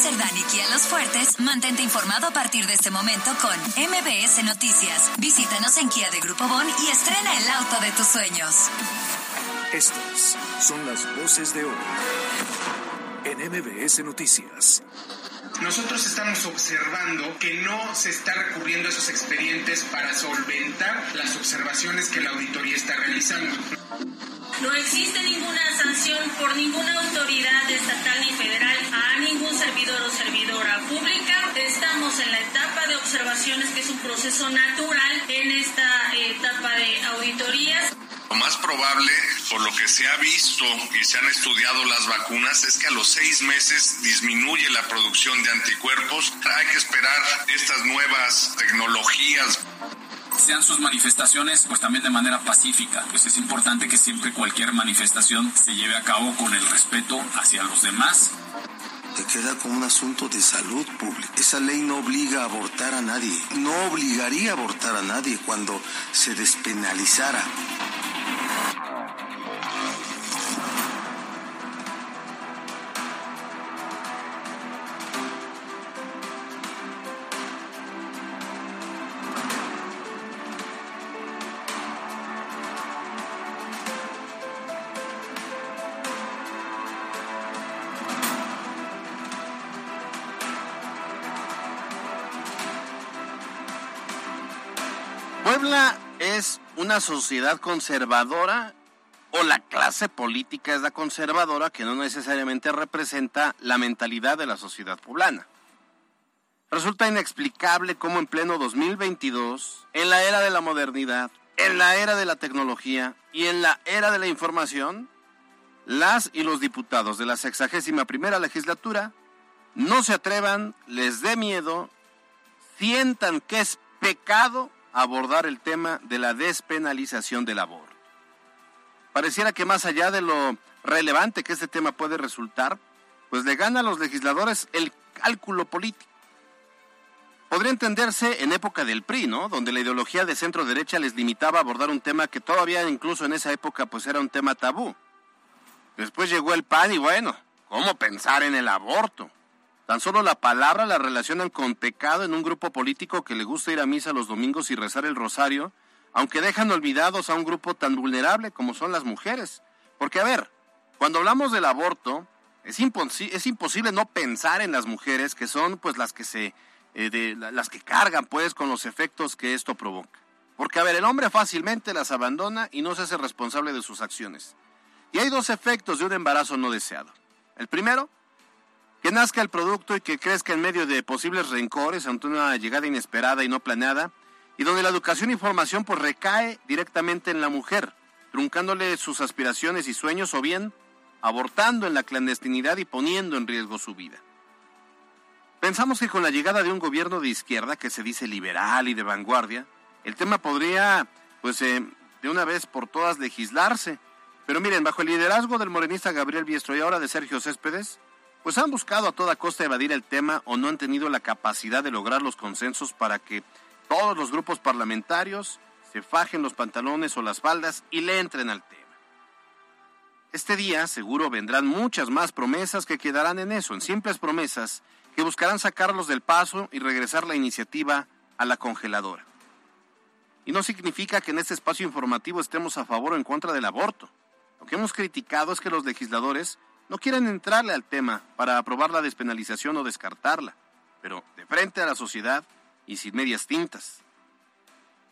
Cerdán y Kia Los Fuertes, mantente informado a partir de este momento con MBS Noticias. Visítanos en Kia de Grupo Bon y estrena el auto de tus sueños. Estas son las voces de hoy en MBS Noticias. Nosotros estamos observando que no se está recurriendo a esos expedientes para solventar las observaciones que la auditoría está realizando. No existe ninguna sanción por ninguna autoridad estatal ni federal a servidor o servidora pública. Estamos en la etapa de observaciones, que es un proceso natural en esta etapa de auditorías. Lo más probable, por lo que se ha visto y se han estudiado las vacunas, es que a los seis meses disminuye la producción de anticuerpos. Hay que esperar estas nuevas tecnologías sean sus manifestaciones pues también de manera pacífica. Pues es importante que siempre cualquier manifestación se lleve a cabo con el respeto hacia los demás. Queda como un asunto de salud pública. Esa ley no obliga a abortar a nadie. No obligaría a abortar a nadie cuando se despenalizara. Puebla es una sociedad conservadora o la clase política es la conservadora que no necesariamente representa la mentalidad de la sociedad poblana. Resulta inexplicable cómo en pleno 2022, en la era de la modernidad, en la era de la tecnología y en la era de la información, las y los diputados de la sexagésima primera legislatura no se atrevan, les dé miedo, sientan que es pecado abordar el tema de la despenalización del aborto. Pareciera que más allá de lo relevante que este tema puede resultar, pues le gana a los legisladores el cálculo político. Podría entenderse en época del PRI, ¿no? Donde la ideología de centro derecha les limitaba a abordar un tema que todavía incluso en esa época pues era un tema tabú. Después llegó el PAN y bueno, ¿cómo pensar en el aborto? Tan solo la palabra la relacionan con pecado en un grupo político que le gusta ir a misa los domingos y rezar el rosario, aunque dejan olvidados a un grupo tan vulnerable como son las mujeres. Porque a ver, cuando hablamos del aborto, es, imposible no pensar en las mujeres que son pues las que se eh, las que cargan pues con los efectos que esto provoca. Porque a ver, el hombre fácilmente las abandona y no se hace responsable de sus acciones. Y hay dos efectos de un embarazo no deseado. El primero, que nazca el producto y que crezca en medio de posibles rencores ante una llegada inesperada y no planeada, y donde la educación y formación pues recae directamente en la mujer, truncándole sus aspiraciones y sueños o bien abortando en la clandestinidad y poniendo en riesgo su vida. Pensamos que con la llegada de un gobierno de izquierda que se dice liberal y de vanguardia, el tema podría, pues, eh, de una vez por todas legislarse. Pero miren, bajo el liderazgo del morenista Gabriel Biestro y ahora de Sergio Céspedes, pues han buscado a toda costa evadir el tema o no han tenido la capacidad de lograr los consensos para que todos los grupos parlamentarios se fajen los pantalones o las faldas y le entren al tema. Este día seguro vendrán muchas más promesas que quedarán en eso, en simples promesas que buscarán sacarlos del paso y regresar la iniciativa a la congeladora. Y no significa que en este espacio informativo estemos a favor o en contra del aborto. Lo que hemos criticado es que los legisladores no quieren entrarle al tema para aprobar la despenalización o descartarla, pero de frente a la sociedad y sin medias tintas.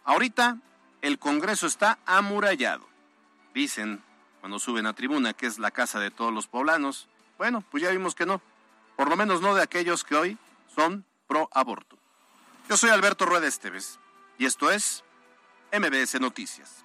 Ahorita el Congreso está amurallado. Dicen, cuando suben a tribuna, que es la casa de todos los poblanos. Bueno, pues ya vimos que no. Por lo menos no de aquellos que hoy son pro aborto. Yo soy Alberto Rueda Esteves y esto es MBS Noticias.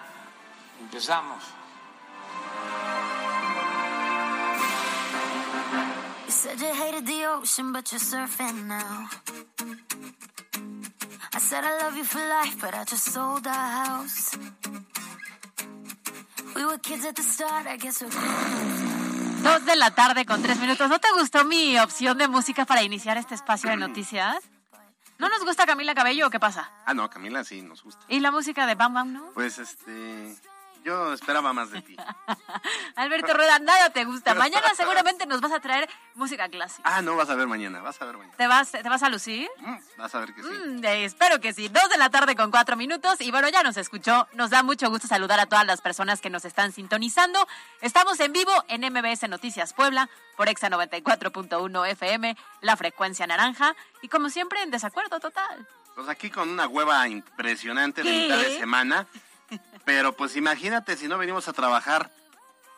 Empezamos. Said you hated the ocean, but you're surfing now. I said I love you for life, but I just sold our house. We were kids at the start, I guess we're. Dos de la tarde con tres minutos. ¿No te gustó mi opción de música para iniciar este espacio de noticias? ¿No nos gusta Camila Cabello o qué pasa? Ah, no, Camila sí nos gusta. ¿Y la música de Bam Bam, no? Pues este. Yo esperaba más de ti. Alberto Rueda, nada te gusta. Mañana seguramente nos vas a traer música clásica. Ah, no, vas a ver mañana, vas a ver mañana. ¿Te vas, te vas a lucir? Mm, vas a ver que sí. Mm, eh, espero que sí. Dos de la tarde con cuatro minutos. Y bueno, ya nos escuchó. Nos da mucho gusto saludar a todas las personas que nos están sintonizando. Estamos en vivo en MBS Noticias Puebla por Exa 94.1 FM, la frecuencia naranja. Y como siempre, en desacuerdo total. Pues aquí con una hueva impresionante de mitad de semana. Pero pues imagínate si no venimos a trabajar.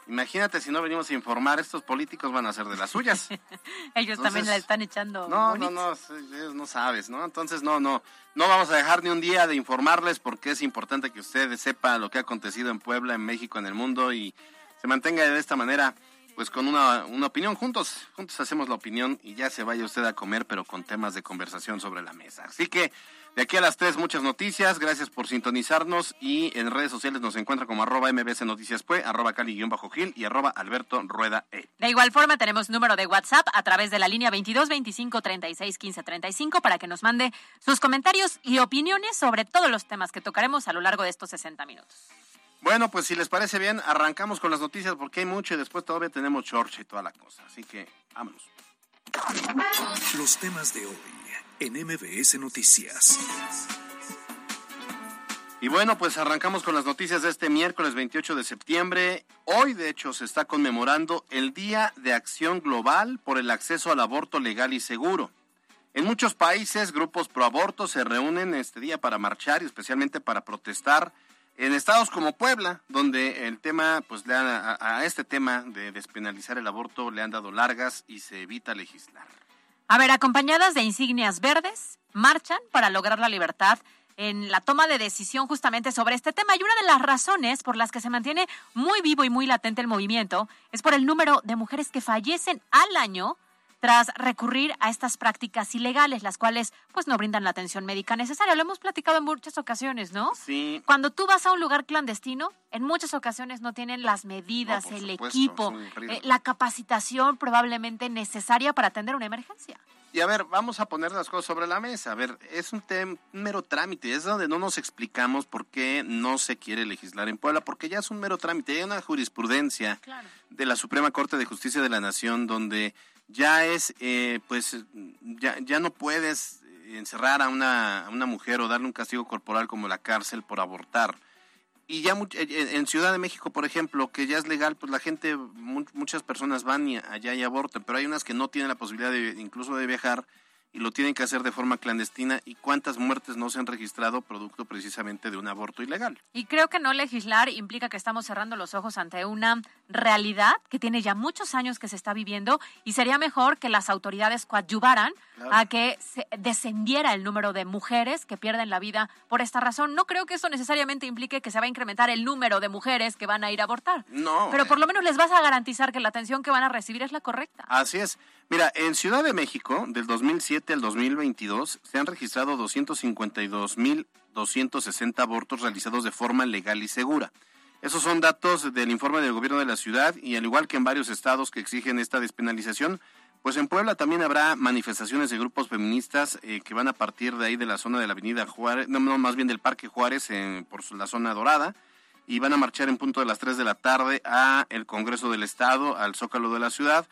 Imagínate si no venimos a informar, estos políticos van a ser de las suyas. ellos también le están echando. No, no, no, ellos no sabes, ¿no? Entonces no, no, no vamos a dejar ni un día de informarles porque es importante que ustedes sepan lo que ha acontecido en Puebla, en México, en el mundo y se mantenga de esta manera, pues con una, una opinión juntos, juntos hacemos la opinión y ya se vaya usted a comer, pero con temas de conversación sobre la mesa. Así que de aquí a las tres, muchas noticias. Gracias por sintonizarnos. Y en redes sociales nos encuentra como arroba mbc noticias arroba cali-gil y arroba alberto rueda e. De igual forma, tenemos número de WhatsApp a través de la línea 22 25 36 15 35 para que nos mande sus comentarios y opiniones sobre todos los temas que tocaremos a lo largo de estos 60 minutos. Bueno, pues si les parece bien, arrancamos con las noticias porque hay mucho y después todavía tenemos Chorch y toda la cosa. Así que vámonos. Los temas de hoy en MBS Noticias. Y bueno, pues arrancamos con las noticias de este miércoles 28 de septiembre. Hoy, de hecho, se está conmemorando el Día de Acción Global por el acceso al aborto legal y seguro. En muchos países, grupos pro aborto se reúnen este día para marchar y especialmente para protestar en estados como Puebla, donde el tema, pues le a, a este tema de despenalizar el aborto le han dado largas y se evita legislar. A ver, acompañadas de insignias verdes, marchan para lograr la libertad en la toma de decisión justamente sobre este tema. Y una de las razones por las que se mantiene muy vivo y muy latente el movimiento es por el número de mujeres que fallecen al año tras recurrir a estas prácticas ilegales, las cuales pues no brindan la atención médica necesaria. Lo hemos platicado en muchas ocasiones, ¿no? Sí. Cuando tú vas a un lugar clandestino, en muchas ocasiones no tienen las medidas, el equipo, eh, la capacitación probablemente necesaria para atender una emergencia. Y a ver, vamos a poner las cosas sobre la mesa. A ver, es un, mero trámite, es donde no nos explicamos por qué no se quiere legislar en Puebla, porque ya es un mero trámite. Hay una jurisprudencia de la Suprema Corte de Justicia de la Nación donde ya es, eh, pues, ya, ya no puedes encerrar a una, a una mujer o darle un castigo corporal como la cárcel por abortar. Y ya en Ciudad de México, por ejemplo, que ya es legal, pues la gente, muchas personas van y allá y abortan, pero hay unas que no tienen la posibilidad de incluso de viajar y lo tienen que hacer de forma clandestina y cuántas muertes no se han registrado producto precisamente de un aborto ilegal. Y creo que no legislar implica que estamos cerrando los ojos ante una realidad que tiene ya muchos años que se está viviendo y sería mejor que las autoridades coadyuvaran a que se descendiera el número de mujeres que pierden la vida por esta razón. No creo que eso necesariamente implique que se va a incrementar el número de mujeres que van a ir a abortar. No. Pero por lo menos les vas a garantizar que la atención que van a recibir es la correcta. Así es. Mira, en Ciudad de México, del 2007 al 2022, se han registrado 252.260 abortos realizados de forma legal y segura. Esos son datos del informe del gobierno de la ciudad y al igual que en varios estados que exigen esta despenalización, pues en Puebla también habrá manifestaciones de grupos feministas eh, que van a partir de ahí de la zona de la Avenida Juárez, no, más bien del Parque Juárez por la zona dorada y van a marchar en punto de las 3 de la tarde a el Congreso del Estado, al Zócalo de la ciudad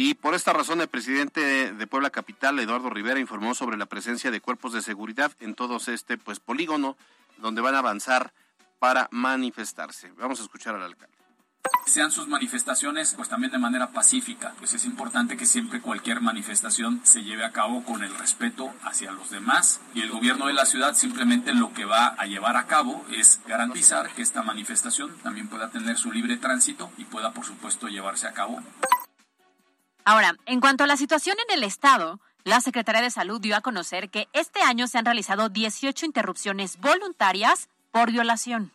y por esta razón, el presidente de Puebla Capital, Eduardo Rivera, informó sobre la presencia de cuerpos de seguridad en todos este pues polígono donde van a avanzar para manifestarse. Vamos a escuchar al alcalde. Sean sus manifestaciones pues también de manera pacífica. Pues es importante que siempre cualquier manifestación se lleve a cabo con el respeto hacia los demás. Y el gobierno de la ciudad simplemente lo que va a llevar a cabo es garantizar que esta manifestación también pueda tener su libre tránsito y pueda por supuesto llevarse a cabo Ahora, en cuanto a la situación en el Estado, la Secretaría de Salud dio a conocer que este año se han realizado 18 interrupciones voluntarias por violación.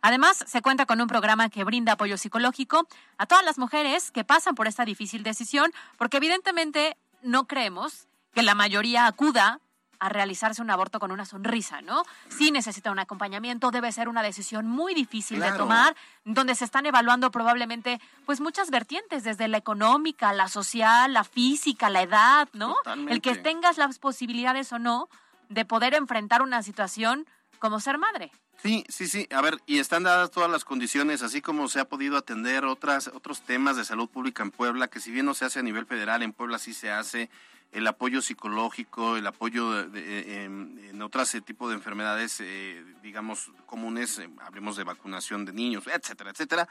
Además, se cuenta con un programa que brinda apoyo psicológico a todas las mujeres que pasan por esta difícil decisión, porque evidentemente no creemos que la mayoría acuda a realizarse un aborto con una sonrisa, ¿no? Sí necesita un acompañamiento, debe ser una decisión muy difícil de tomar, donde se están evaluando probablemente pues muchas vertientes, desde la económica, la social, la física, la edad, ¿no? El que tengas las posibilidades o no de poder enfrentar una situación como ser madre. Sí, sí, sí. A ver, y están dadas todas las condiciones, así como se ha podido atender otras, otros temas de salud pública en Puebla, que si bien no se hace a nivel federal, en Puebla sí se hace el apoyo psicológico, el apoyo de- de- en, en otros tipos de enfermedades, eh, digamos, comunes, eh, hablemos de vacunación de niños, etcétera, etcétera.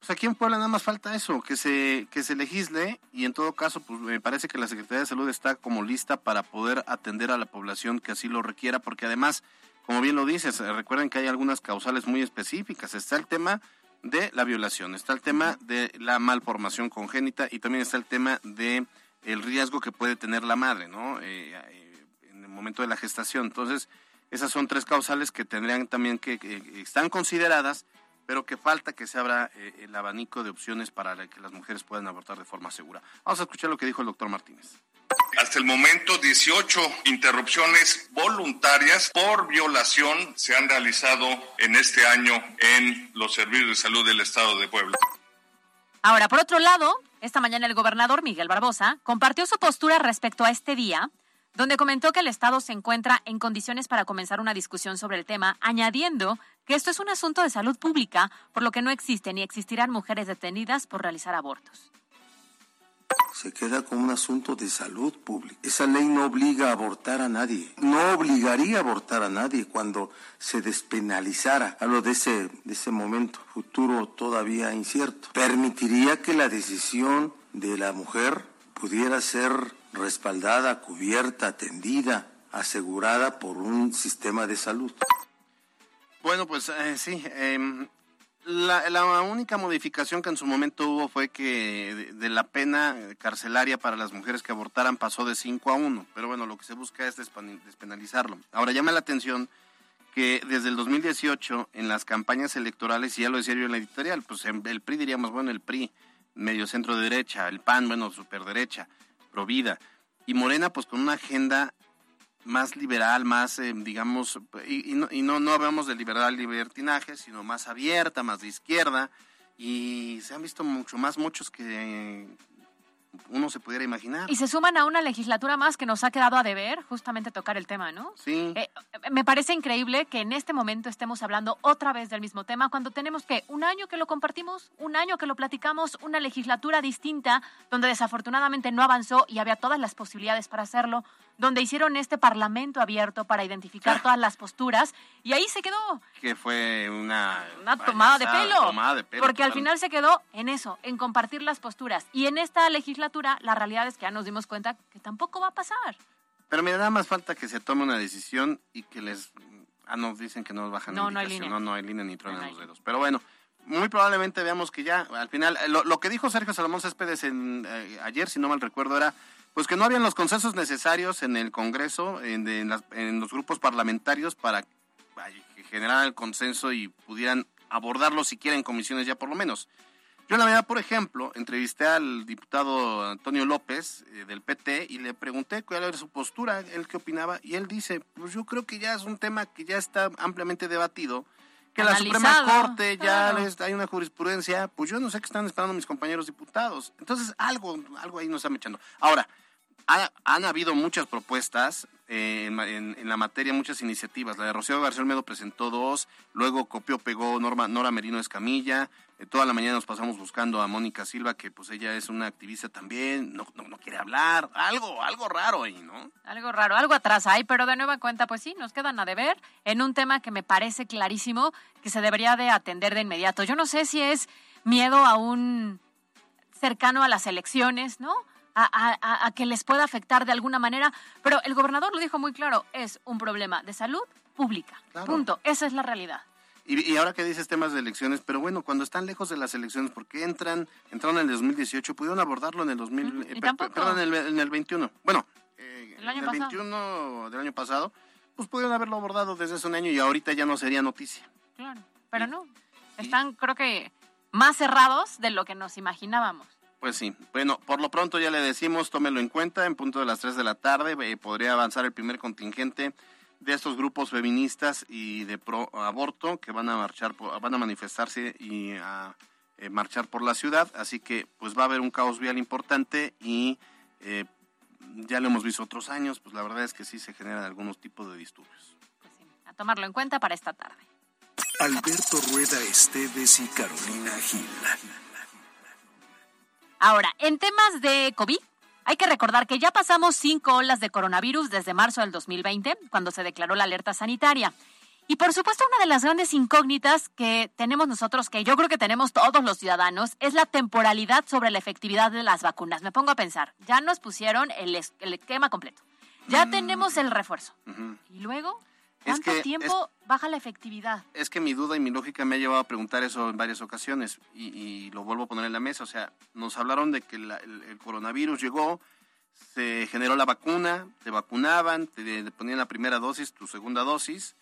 Pues aquí en Puebla nada más falta eso, que se, que se legisle y en todo caso, pues me parece que la Secretaría de Salud está como lista para poder atender a la población que así lo requiera, porque además, como bien lo dices, eh, recuerden que hay algunas causales muy específicas. Está el tema de la violación, está el tema de la malformación congénita y también está el tema de el riesgo que puede tener la madre, ¿no? Eh, eh, en el momento de la gestación. Entonces, esas son tres causales que tendrían también que, que están consideradas, pero que falta que se abra eh, el abanico de opciones para que las mujeres puedan abortar de forma segura. Vamos a escuchar lo que dijo el doctor Martínez. Hasta el momento, 18 interrupciones voluntarias por violación se han realizado en este año en los servicios de salud del Estado de Puebla. Ahora, por otro lado, esta mañana el gobernador Miguel Barbosa compartió su postura respecto a este día, donde comentó que el Estado se encuentra en condiciones para comenzar una discusión sobre el tema, añadiendo que esto es un asunto de salud pública, por lo que no existen ni existirán mujeres detenidas por realizar abortos. Se queda como un asunto de salud pública. Esa ley no obliga a abortar a nadie, no obligaría a abortar a nadie cuando se despenalizara. Hablo de ese, de ese momento futuro todavía incierto. Permitiría que la decisión de la mujer pudiera ser respaldada, cubierta, atendida, asegurada por un sistema de salud. Bueno, pues eh, sí. em, la, la única modificación que en su momento hubo fue que de, de la pena carcelaria para las mujeres que abortaran pasó de 5 a 1. Pero bueno, lo que se busca es despen- despenalizarlo. Ahora llama la atención que desde el 2018 en las campañas electorales, y ya lo decía yo en la editorial, pues el PRI diríamos, bueno, el PRI, medio centro derecha, el PAN, bueno, super derecha, Provida, y Morena pues con una agenda más liberal, más, eh, digamos, y, y no, y no, no hablamos de liberal libertinaje, sino más abierta, más de izquierda, y se han visto mucho más muchos que uno se pudiera imaginar. Y se suman a una legislatura más que nos ha quedado a deber justamente tocar el tema, ¿no? Sí. Eh, me parece increíble que en este momento estemos hablando otra vez del mismo tema cuando tenemos que un año que lo compartimos, un año que lo platicamos, una legislatura distinta donde desafortunadamente no avanzó y había todas las posibilidades para hacerlo, donde hicieron este parlamento abierto para identificar todas las posturas y ahí se quedó que fue una, una tomada de pelo. tomada de pelo, porque al final se quedó en eso, en compartir las posturas. Y en esta legislatura la realidad es que ya nos dimos cuenta que tampoco va a pasar. Pero mira, nada más falta que se tome una decisión y que les... Ah, nos dicen que no bajan No, no hay indicación. línea. No, no hay línea ni truenan No los dedos. Pero bueno, muy probablemente veamos que ya, al final, eh, lo, lo que dijo Sergio Salomón Céspedes en, eh, ayer, si no mal recuerdo, era pues que no habían los consensos necesarios en el Congreso, en, de- en las- en los grupos parlamentarios para que generaran el consenso y pudieran abordarlo siquiera en comisiones ya por lo menos. Yo en la mañana, por ejemplo, entrevisté al diputado Antonio López eh, del PT y le pregunté cuál era su postura, él qué opinaba, y él dice, pues yo creo que ya es un tema que ya está ampliamente debatido, que la Suprema Corte ya claro. les, hay una jurisprudencia, pues yo no sé qué están esperando mis compañeros diputados. Entonces, algo, algo ahí nos están echando. Ahora, ha- han habido muchas propuestas eh, en, en- en la materia, muchas iniciativas. La de Rocío García Olmedo presentó dos, luego copió, pegó Norma, Nora Merino Escamilla. Eh, toda la mañana nos pasamos buscando a Mónica Silva, que pues ella es una activista también, no, no, no quiere hablar. Algo, algo raro ahí, ¿no? Algo raro, algo atrás hay, pero de nueva cuenta, pues sí, nos quedan a deber en un tema que me parece clarísimo que se debería de atender de inmediato. Yo no sé si es miedo a un cercano a las elecciones, ¿no? A, a- a- que les pueda afectar de alguna manera, pero el gobernador lo dijo muy claro, es un problema de salud pública. Claro. Punto. Esa es la realidad. Y, y ahora que dices temas de elecciones, pero bueno, cuando están lejos de las elecciones, porque entran, entraron en el 2018, pudieron abordarlo en el 2000, Ujú, y eh, perdón, en el, en el 21. Bueno, eh, El año en el pasado. 21 del año pasado, pues pudieron haberlo abordado desde hace un año y ahorita ya no sería noticia. Claro. pero no. Están, creo que, más cerrados de lo que nos imaginábamos. Pues sí. Bueno, por lo pronto ya le decimos, tómelo en cuenta, en punto de las 3 de la tarde eh, podría avanzar el primer contingente de estos grupos feministas y de pro aborto que van a marchar, por, van a manifestarse y a eh, marchar por la ciudad, así que pues va a haber un caos vial importante y eh, ya lo hemos visto otros años, pues la verdad es que sí se generan algunos tipos de disturbios. Pues sí, a tomarlo en cuenta para esta tarde. Alberto Rueda Esteves y Carolina Gil. Ahora, en temas de COVID, hay que recordar que ya pasamos cinco olas de coronavirus desde marzo del 2020, cuando se declaró la alerta sanitaria. Y por supuesto, una de las grandes incógnitas que tenemos nosotros, que yo creo que tenemos todos los ciudadanos, es la temporalidad sobre la efectividad de las vacunas. Me pongo a pensar, ya nos pusieron el, esquema completo, ya mm. tenemos el refuerzo. Y luego, ¿cuánto tiempo baja la efectividad? Es que mi duda y mi lógica me ha llevado a preguntar eso en varias ocasiones y, lo vuelvo a poner en la mesa. O sea, nos hablaron de que el, coronavirus llegó, se generó la vacuna, te vacunaban, te ponían la primera dosis, tu segunda dosis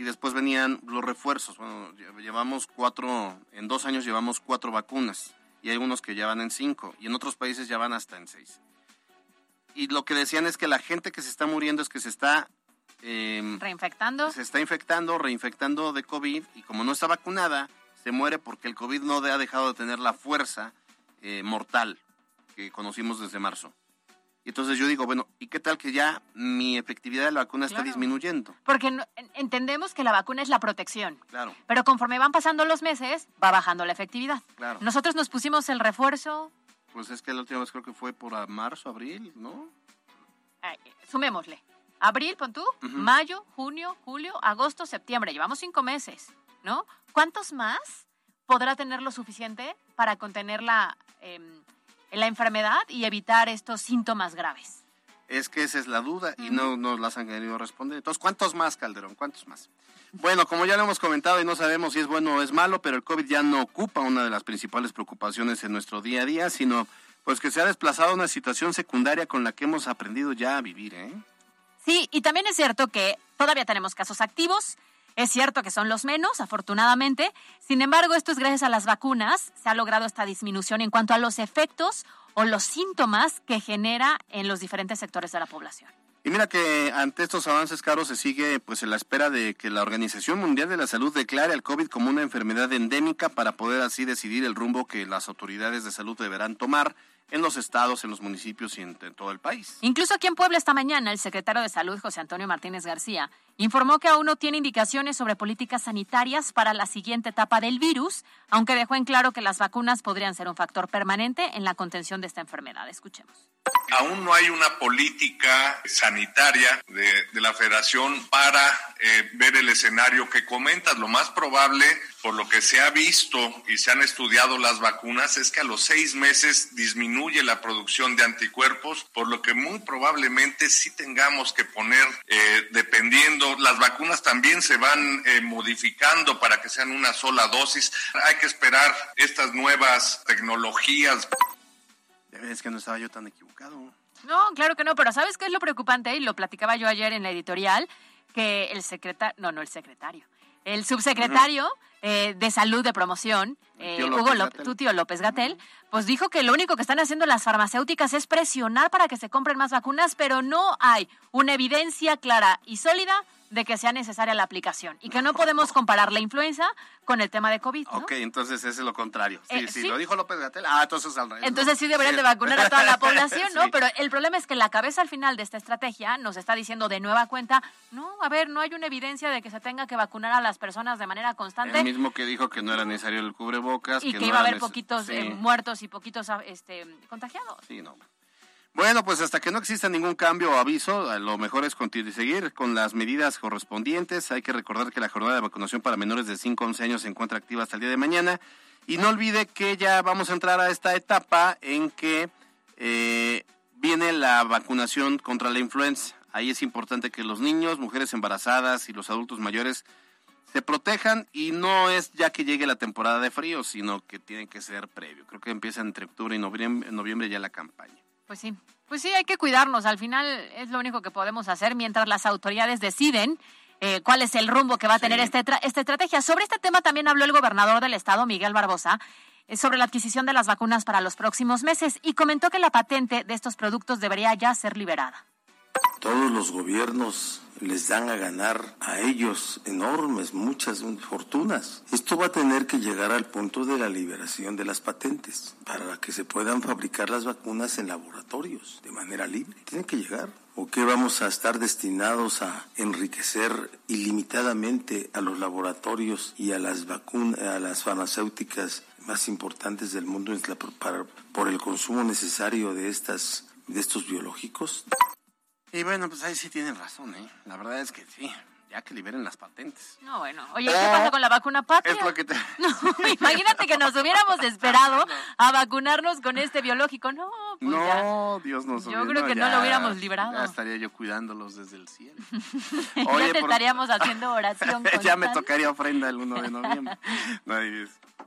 y después venían los refuerzos. Bueno, llevamos cuatro, en dos años llevamos cuatro vacunas y hay algunos que ya van en cinco y en otros países ya van hasta en seis. Y lo que decían es que la gente que se está muriendo es que se está... Em, reinfectando. Se está infectando, reinfectando de COVID y como no está vacunada, se muere porque el COVID no ha dejado de tener la fuerza eh, mortal que conocimos desde marzo. Y entonces yo digo, bueno, ¿y qué tal que ya mi efectividad de la vacuna está disminuyendo? Porque entendemos que la vacuna es la protección. Claro. Pero conforme van pasando los meses, va bajando la efectividad. Claro. Nosotros nos pusimos el refuerzo. Pues es que la última vez creo que fue por marzo, abril, ¿no? sumémosle. Abril, pon tú, mayo, junio, julio, agosto, septiembre. Llevamos cinco meses, ¿no? ¿Cuántos más podrá tener lo suficiente para contener la... Em, la enfermedad y evitar estos síntomas graves? Es que esa es la duda y no nos las han querido responder. Entonces, ¿cuántos más, Calderón? ¿Cuántos más? Bueno, como ya lo hemos comentado y no sabemos si es bueno o es malo, pero el COVID ya no ocupa una de las principales preocupaciones en nuestro día a día, sino pues que se ha desplazado a una situación secundaria con la que hemos aprendido ya a vivir, ¿eh? Sí, y también es cierto que todavía tenemos casos activos, es cierto que son los menos, afortunadamente. Sin embargo, esto es gracias a las vacunas. Se ha logrado esta disminución en cuanto a los efectos o los síntomas que genera en los diferentes sectores de la población. Y mira que ante estos avances, caros, se sigue pues en la espera de que la Organización Mundial de la Salud declare al COVID como una enfermedad endémica para poder así decidir el rumbo que las autoridades de salud deberán tomar en los estados, en los municipios y en, todo el país. Incluso aquí en Puebla esta mañana, el secretario de Salud, José Antonio Martínez García, informó que aún no tiene indicaciones sobre políticas sanitarias para la siguiente etapa del virus, aunque dejó en claro que las vacunas podrían ser un factor permanente en la contención de esta enfermedad. Escuchemos. Aún no hay una política sanitaria de, la federación para eh, ver el escenario que comentas. Lo más probable, por lo que se ha visto y se han estudiado las vacunas, es que a los seis meses disminuye la producción de anticuerpos, por lo que muy probablemente sí tengamos que poner, eh, dependiendo, las vacunas también se van eh, modificando para que sean una sola dosis. Hay que esperar estas nuevas tecnologías. Es que no estaba yo tan equivocado. No, claro que no, pero ¿sabes qué es lo preocupante? Y lo platicaba yo ayer en la editorial, que el secretario, no, no el secretario, el subsecretario eh, de Salud de Promoción, eh, Hugo López, tu tío López Gatel, pues dijo que lo único que están haciendo las farmacéuticas es presionar para que se compren más vacunas, pero no hay una evidencia clara y sólida de que sea necesaria la aplicación y que no podemos comparar la influenza con el tema de COVID. ¿no? Ok, entonces es lo contrario. Sí, eh, sí, lo dijo López Gatel. Ah, entonces al revés. Entonces sí deberían de vacunar a toda la población, ¿no? Pero el problema es que la cabeza al final de esta estrategia nos está diciendo de nueva cuenta, no, a ver, no hay una evidencia de que se tenga que vacunar a las personas de manera constante. El mismo que dijo que no era necesario el cubrebocas. Y que, iba a haber poquitos eh, muertos y poquitos ah, este, contagiados. Sí, no. Bueno, pues hasta que no exista ningún cambio o aviso, lo mejor es continuar seguir con las medidas correspondientes. Hay que recordar que la jornada de vacunación para menores de 5 a 11 años se encuentra activa hasta el día de mañana. Y no olvide que ya vamos a entrar a esta etapa en que eh, viene la vacunación contra la influenza. Ahí es importante que los niños, mujeres embarazadas y los adultos mayores se protejan y no es ya que llegue la temporada de frío, sino que tiene que ser previo. Creo que empieza entre octubre y noviembre, noviembre ya la campaña. Pues sí, pues sí, hay que cuidarnos. Al final es lo único que podemos hacer mientras las autoridades deciden eh, cuál es el rumbo que va a tener esta, esta estrategia. Sobre este tema también habló el gobernador del estado, Miguel Barbosa, eh, sobre la adquisición de las vacunas para los próximos meses y comentó que la patente de estos productos debería ya ser liberada. Todos los gobiernos les dan a ganar a ellos enormes, muchas fortunas. Esto va a tener que llegar al punto de la liberación de las patentes para que se puedan fabricar las vacunas en laboratorios de manera libre. Tienen que llegar. ¿O qué vamos a estar destinados a enriquecer ilimitadamente a los laboratorios y a las vacunas, a las farmacéuticas más importantes del mundo por el consumo necesario de estas de estos biológicos? Y bueno, pues ahí sí tienen razón, ¿eh? La verdad es que sí, ya que liberen las patentes. No, bueno. Oye, ¿qué pasa con la vacuna patria? Es lo que te... No, imagínate que nos hubiéramos esperado a vacunarnos con este biológico. No, pues No, Dios nos Yo creo que no lo hubiéramos librado. Ya estaría yo cuidándolos desde el cielo. Oye, ya te estaríamos haciendo oración Ya me tocaría ofrenda el 1 de noviembre. no,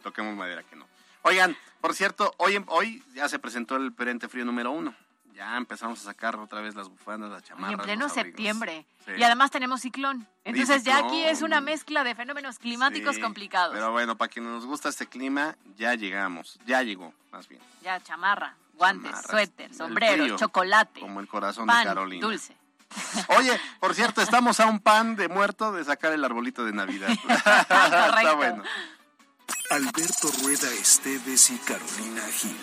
toquemos madera que no. Oigan, por cierto, hoy, hoy ya se presentó el perente frío número uno ya empezamos a sacar otra vez las bufandas, las chamarras. Y en pleno septiembre. Y además tenemos ciclón. Entonces ya aquí es una mezcla de fenómenos climáticos complicados. Pero bueno, para quienes nos gusta este clima, ya llegamos. Ya llegó, más bien. Ya, chamarra, guantes, suéter, sombrero, chocolate. Como el corazón de Carolina. dulce. Oye, por cierto, estamos a un pan de muerto de sacar el arbolito de Navidad. Está bueno. Alberto Rueda Esteves y Carolina Gil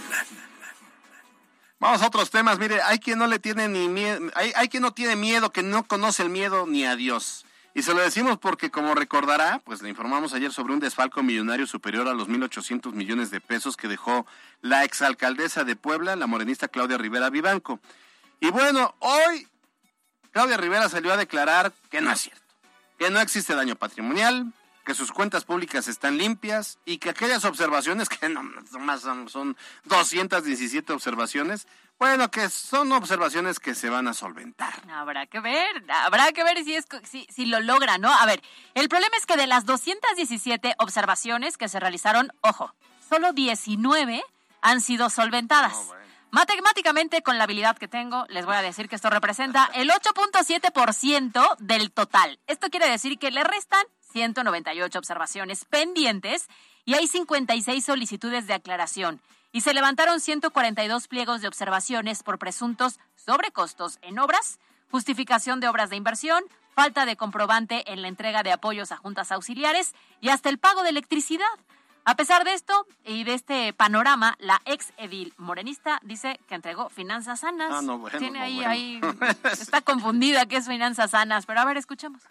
Vamos a otros temas. Mire, hay quien no le tiene ni miedo, hay, hay quien no tiene miedo, que no conoce el miedo ni a Dios. Y se lo decimos porque, como recordará, pues le informamos ayer sobre un desfalco millonario superior a los 1.800 millones de pesos que dejó la exalcaldesa de Puebla, la morenista Claudia Rivera Vivanco. Y bueno, hoy Claudia Rivera salió a declarar que no es cierto, que no existe daño patrimonial, que sus cuentas públicas están limpias y que aquellas observaciones, que no más son 217 observaciones, bueno, que son observaciones que se van a solventar. Habrá que ver, habrá que ver si, es, si, si lo logra, ¿no? A ver, el problema es que de las 217 observaciones que se realizaron, ojo, solo 19 han sido solventadas. Matemáticamente, con la habilidad que tengo, les voy a decir que esto representa el 8.7% del total. Esto quiere decir que le restan 198 observaciones pendientes y hay 56 solicitudes de aclaración. Y se levantaron 142 pliegos de observaciones por presuntos sobrecostos en obras, justificación de obras de inversión, falta de comprobante en la entrega de apoyos a juntas auxiliares y hasta el pago de electricidad. A pesar de esto y de este panorama, la ex edil morenista dice que entregó finanzas sanas. Ah, no, bueno, Tiene ahí, ahí, está confundida que es finanzas sanas, pero a ver, escuchemos.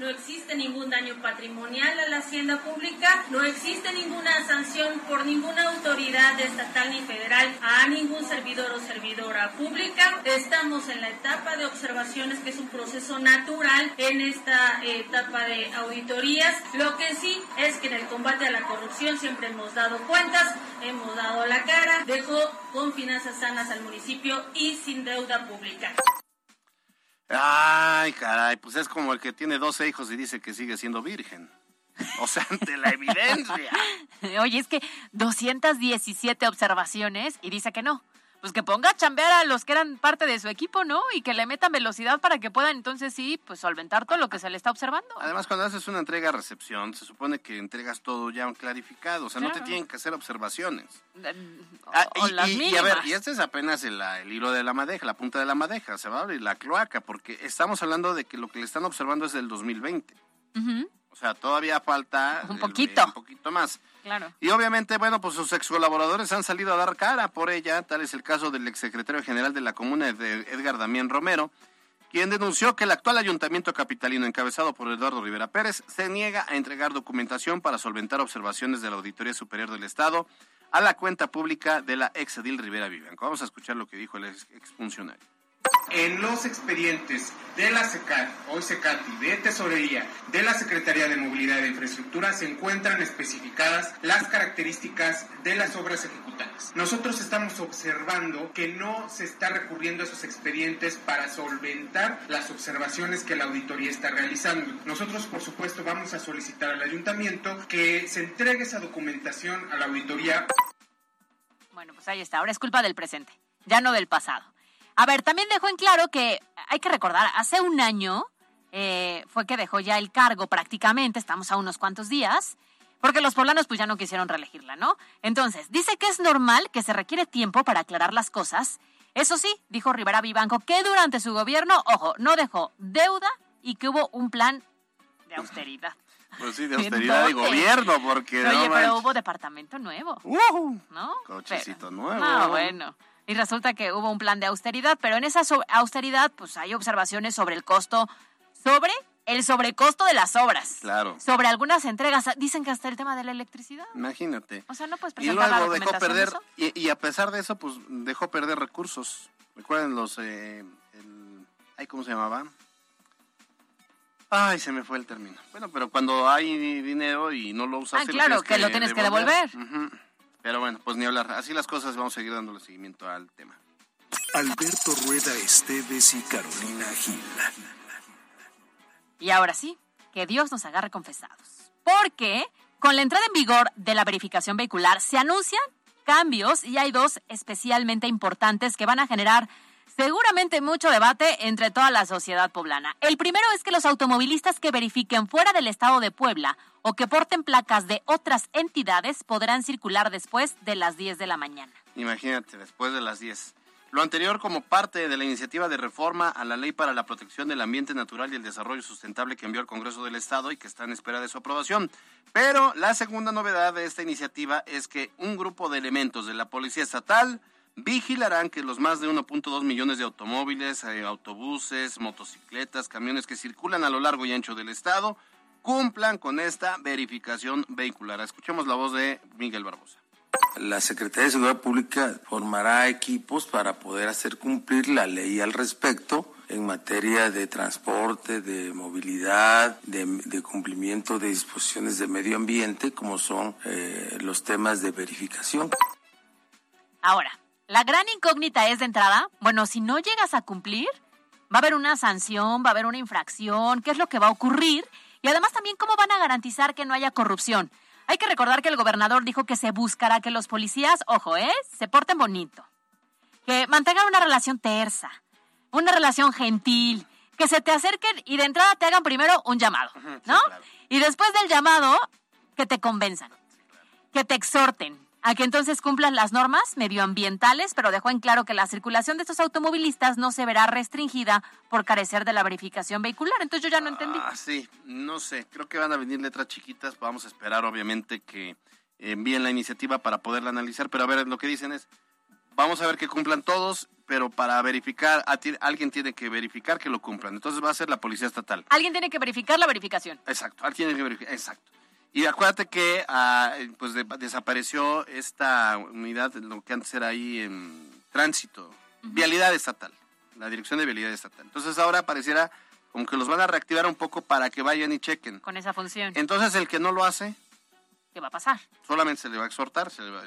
No existe ningún daño patrimonial a la hacienda pública, no existe ninguna sanción por ninguna autoridad estatal ni federal a ningún servidor o servidora pública. Estamos en la etapa de observaciones, que es un proceso natural en esta etapa de auditorías. Lo que sí es que en el combate a la corrupción siempre hemos dado cuentas, hemos dado la cara, dejó con finanzas sanas al municipio y sin deuda pública. Ay, caray, pues es como el que tiene 12 hijos y dice que sigue siendo virgen. O sea, ante la evidencia. Oye, es que 217 observaciones y dice que no pues que ponga a chambear a los que eran parte de su equipo, ¿no? Y que le metan velocidad para que puedan entonces sí, pues solventar todo lo que se le está observando. Además, cuando haces una entrega-recepción, se supone que entregas todo ya clarificado, o sea, no te tienen que hacer observaciones. Ah, y, y, a ver, y este es apenas el, hilo de la madeja, la punta de la madeja, se va a abrir la cloaca, porque estamos hablando de que lo que le están observando es del 2020. O sea, todavía falta un poquito, un poquito más. Claro. Y obviamente, bueno, pues sus ex colaboradores han salido a dar cara por ella, tal es el caso del exsecretario general de la comuna, de Edgar Damián Romero, quien denunció que el actual ayuntamiento capitalino encabezado por Eduardo Rivera Pérez se niega a entregar documentación para solventar observaciones de la Auditoría Superior del Estado a la cuenta pública de la ex Edil Rivera Vivanco. Vamos a escuchar lo que dijo el exfuncionario. En los expedientes de la SECAT, hoy SECATI, de Tesorería, de la Secretaría de Movilidad e Infraestructura, se encuentran especificadas las características de las obras ejecutadas. Nosotros estamos observando que no se está recurriendo a esos expedientes para solventar las observaciones que la auditoría está realizando. Nosotros, por supuesto, vamos a solicitar al ayuntamiento que se entregue esa documentación a la auditoría. Bueno, pues ahí está. Ahora es culpa del presente, ya no del pasado. A ver, también dejó en claro que hay que recordar, hace un año eh, fue que dejó ya el cargo prácticamente, estamos a unos cuantos días, porque los poblanos pues ya no quisieron reelegirla, ¿no? Entonces, dice que es normal que se requiere tiempo para aclarar las cosas. Eso sí, dijo Rivera Vivanco, que durante su gobierno, ojo, no dejó deuda y que hubo un plan de austeridad. Pues sí, de austeridad de gobierno, porque... Oye, no pero hubo departamento nuevo. ¿No? Cochecito Pero- nuevo. No, bueno. Y resulta que hubo un plan de austeridad, pero en esa so- austeridad, pues hay observaciones sobre el costo, sobre el sobrecosto de las obras. Claro. Sobre algunas entregas. Dicen que hasta el tema de la electricidad. Imagínate. O sea, no puedes Y presentar la luego dejó de perder, y, y a pesar de eso, pues dejó perder recursos. Recuerden los, eh, el, ay, ¿cómo se llamaba? Ay, se me fue el término. Bueno, pero cuando hay dinero y no lo usas, Ah, claro, que lo tienes que devolver. Ujú. Pero bueno, pues ni hablar. Así las cosas, vamos a seguir dándole seguimiento al tema. Alberto Rueda Esteves y Carolina Gil. Y ahora sí, que Dios nos agarre confesados. Porque con la entrada en vigor de la verificación vehicular se anuncian cambios y hay dos especialmente importantes que van a generar seguramente mucho debate entre toda la sociedad poblana. El primero es que los automovilistas que verifiquen fuera del estado de Puebla o que porten placas de otras entidades podrán circular después de las 10 de la mañana. Imagínate, después de las 10. Lo anterior como parte de la iniciativa de reforma a la Ley para la Protección del Ambiente Natural y el Desarrollo Sustentable que envió al Congreso del Estado y que está en espera de su aprobación. Pero la segunda novedad de esta iniciativa es que un grupo de elementos de la Policía Estatal vigilarán que los más de 1.2 millones de automóviles, eh, autobuses, motocicletas, camiones que circulan a lo largo y ancho del Estado cumplan con esta verificación vehicular. Escuchemos la voz de Miguel Barbosa. La Secretaría de Seguridad Pública formará equipos para poder hacer cumplir la ley al respecto en materia de transporte, de movilidad, de, de cumplimiento de disposiciones de medio ambiente, como son eh, los temas de verificación. Ahora, la gran incógnita es de entrada, bueno, si no llegas a cumplir, va a haber una sanción, va a haber una infracción, qué es lo que va a ocurrir y además también cómo van a garantizar que no haya corrupción. Hay que recordar que el gobernador dijo que se buscará que los policías, ojo, ¿eh? Se porten bonito, que mantengan una relación tersa, una relación gentil, que se te acerquen y de entrada te hagan primero un llamado, ¿no? Y después del llamado, que te convenzan, que te exhorten a que entonces cumplan las normas medioambientales, pero dejó en claro que la circulación de estos automovilistas no se verá restringida por carecer de la verificación vehicular. Entonces yo ya no entendí. Ah, sí, no sé, creo que van a venir letras chiquitas, vamos a esperar obviamente que envíen la iniciativa para poderla analizar, pero a ver, lo que dicen es, vamos a ver que cumplan todos, pero para verificar, a ti- alguien tiene que verificar que lo cumplan, entonces va a ser la Policía Estatal. Alguien tiene que verificar la verificación. Exacto, alguien tiene que verificar, exacto. Y acuérdate que ah, eh, pues de- desapareció esta unidad, lo que antes era ahí en tránsito, vialidad estatal, la dirección de vialidad estatal. Entonces ahora pareciera como que los van a reactivar un poco para que vayan y chequen. Con esa función. Entonces el que no lo hace, ¿Qué va a pasar? solamente se le va a exhortar, se le va...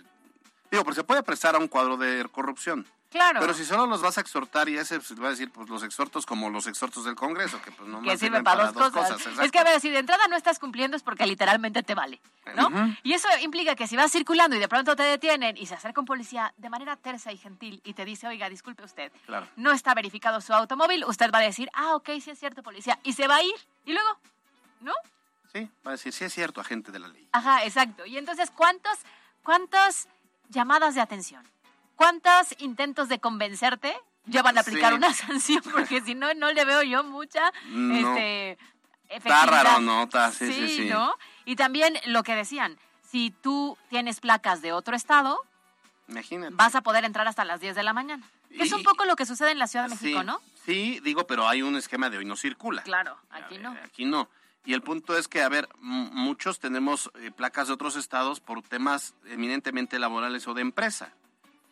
Digo, pero se puede prestar a un cuadro de corrupción. Claro. Pero si solo los vas a exhortar y ese se le va a decir, pues los exhortos como los exhortos del Congreso, que pues no que sirve para, dos cosas. es que a ver, si de entrada no estás cumpliendo es porque literalmente te vale, ¿no? Y eso implica que si vas circulando y de pronto te detienen y se acerca un policía de manera tersa y gentil y te dice, oiga, disculpe usted, Claro. no está verificado su automóvil, usted va a decir, ah, ok, sí es cierto, policía, y se va a ir. Y luego, ¿no? Sí, va a decir, sí es cierto, agente de la ley. Ajá, exacto. Y entonces, ¿cuántos, cuántas llamadas de atención? ¿Cuántos intentos de convencerte llevan a aplicar Sí. una sanción? Porque si no, no le veo yo mucha No. este, Está efectividad. raro, ¿no? Está, sí, sí, sí. ¿no? Y también lo que decían, si tú tienes placas de otro estado, Imagínate. vas a poder entrar hasta las 10 de la mañana. Que es un poco lo que sucede en la Ciudad de México, ¿no? Sí, digo, pero hay un esquema de hoy no circula. Claro, aquí no. Aquí no. Y el punto es que, a ver, muchos tenemos eh, placas de otros estados por temas eminentemente laborales o de empresa.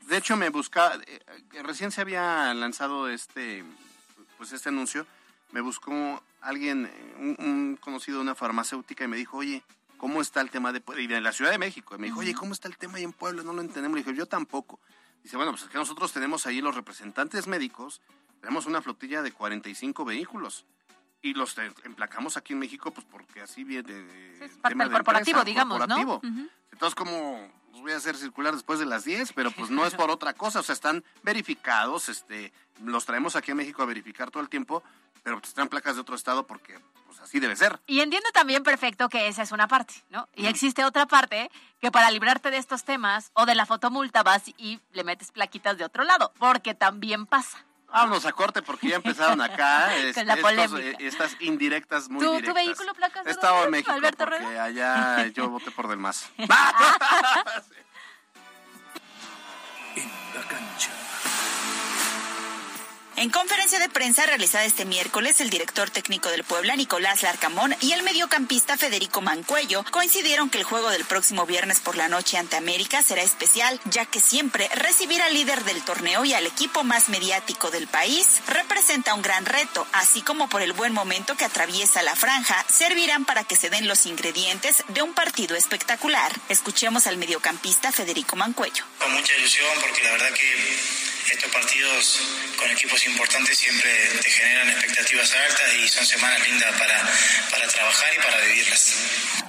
De hecho, me buscaba, eh, eh, recién se había lanzado este, pues este anuncio, me buscó alguien, eh, un, un conocido de una farmacéutica y me dijo, oye, ¿cómo está el tema de, y de la Ciudad de México? Y me dijo, oye, ¿cómo está el tema ahí en Puebla? No lo entendemos. Le dije, yo tampoco. Dice, bueno, pues es que nosotros tenemos ahí los representantes médicos, tenemos una flotilla de 45 vehículos y los emplacamos aquí en México, pues porque así viene. es parte del corporativo, digamos, ¿no? Entonces, como los voy a hacer circular después de las 10, pero pues no es por otra cosa, o sea, están verificados, este, los traemos aquí a México a verificar todo el tiempo, pero pues traen placas de otro estado porque pues así debe ser. Y entiendo también perfecto que esa es una parte, ¿no? Y existe otra parte que para librarte de estos temas o de la fotomulta vas y le metes plaquitas de otro lado, porque también pasa. Vámonos a corte porque ya empezaron acá Con la estos, polémica. eh, estas indirectas muy ¿Tu, directas. tu vehículo placas de Estaba en es, México Alberto porque Rueda? allá yo voté por Del Mazo. En la cancha. En conferencia de prensa realizada este miércoles, el director técnico del Puebla, Nicolás Larcamón, y el mediocampista Federico Mancuello coincidieron que el juego del próximo viernes por la noche ante América será especial, ya que siempre recibir al líder del torneo y al equipo más mediático del país representa un gran reto, así como por el buen momento que atraviesa la franja, servirán para que se den los ingredientes de un partido espectacular. Escuchemos al mediocampista Federico Mancuello. Con mucha ilusión porque la verdad que estos partidos con equipos importantes siempre te generan expectativas altas y son semanas lindas para, para trabajar y para vivirlas.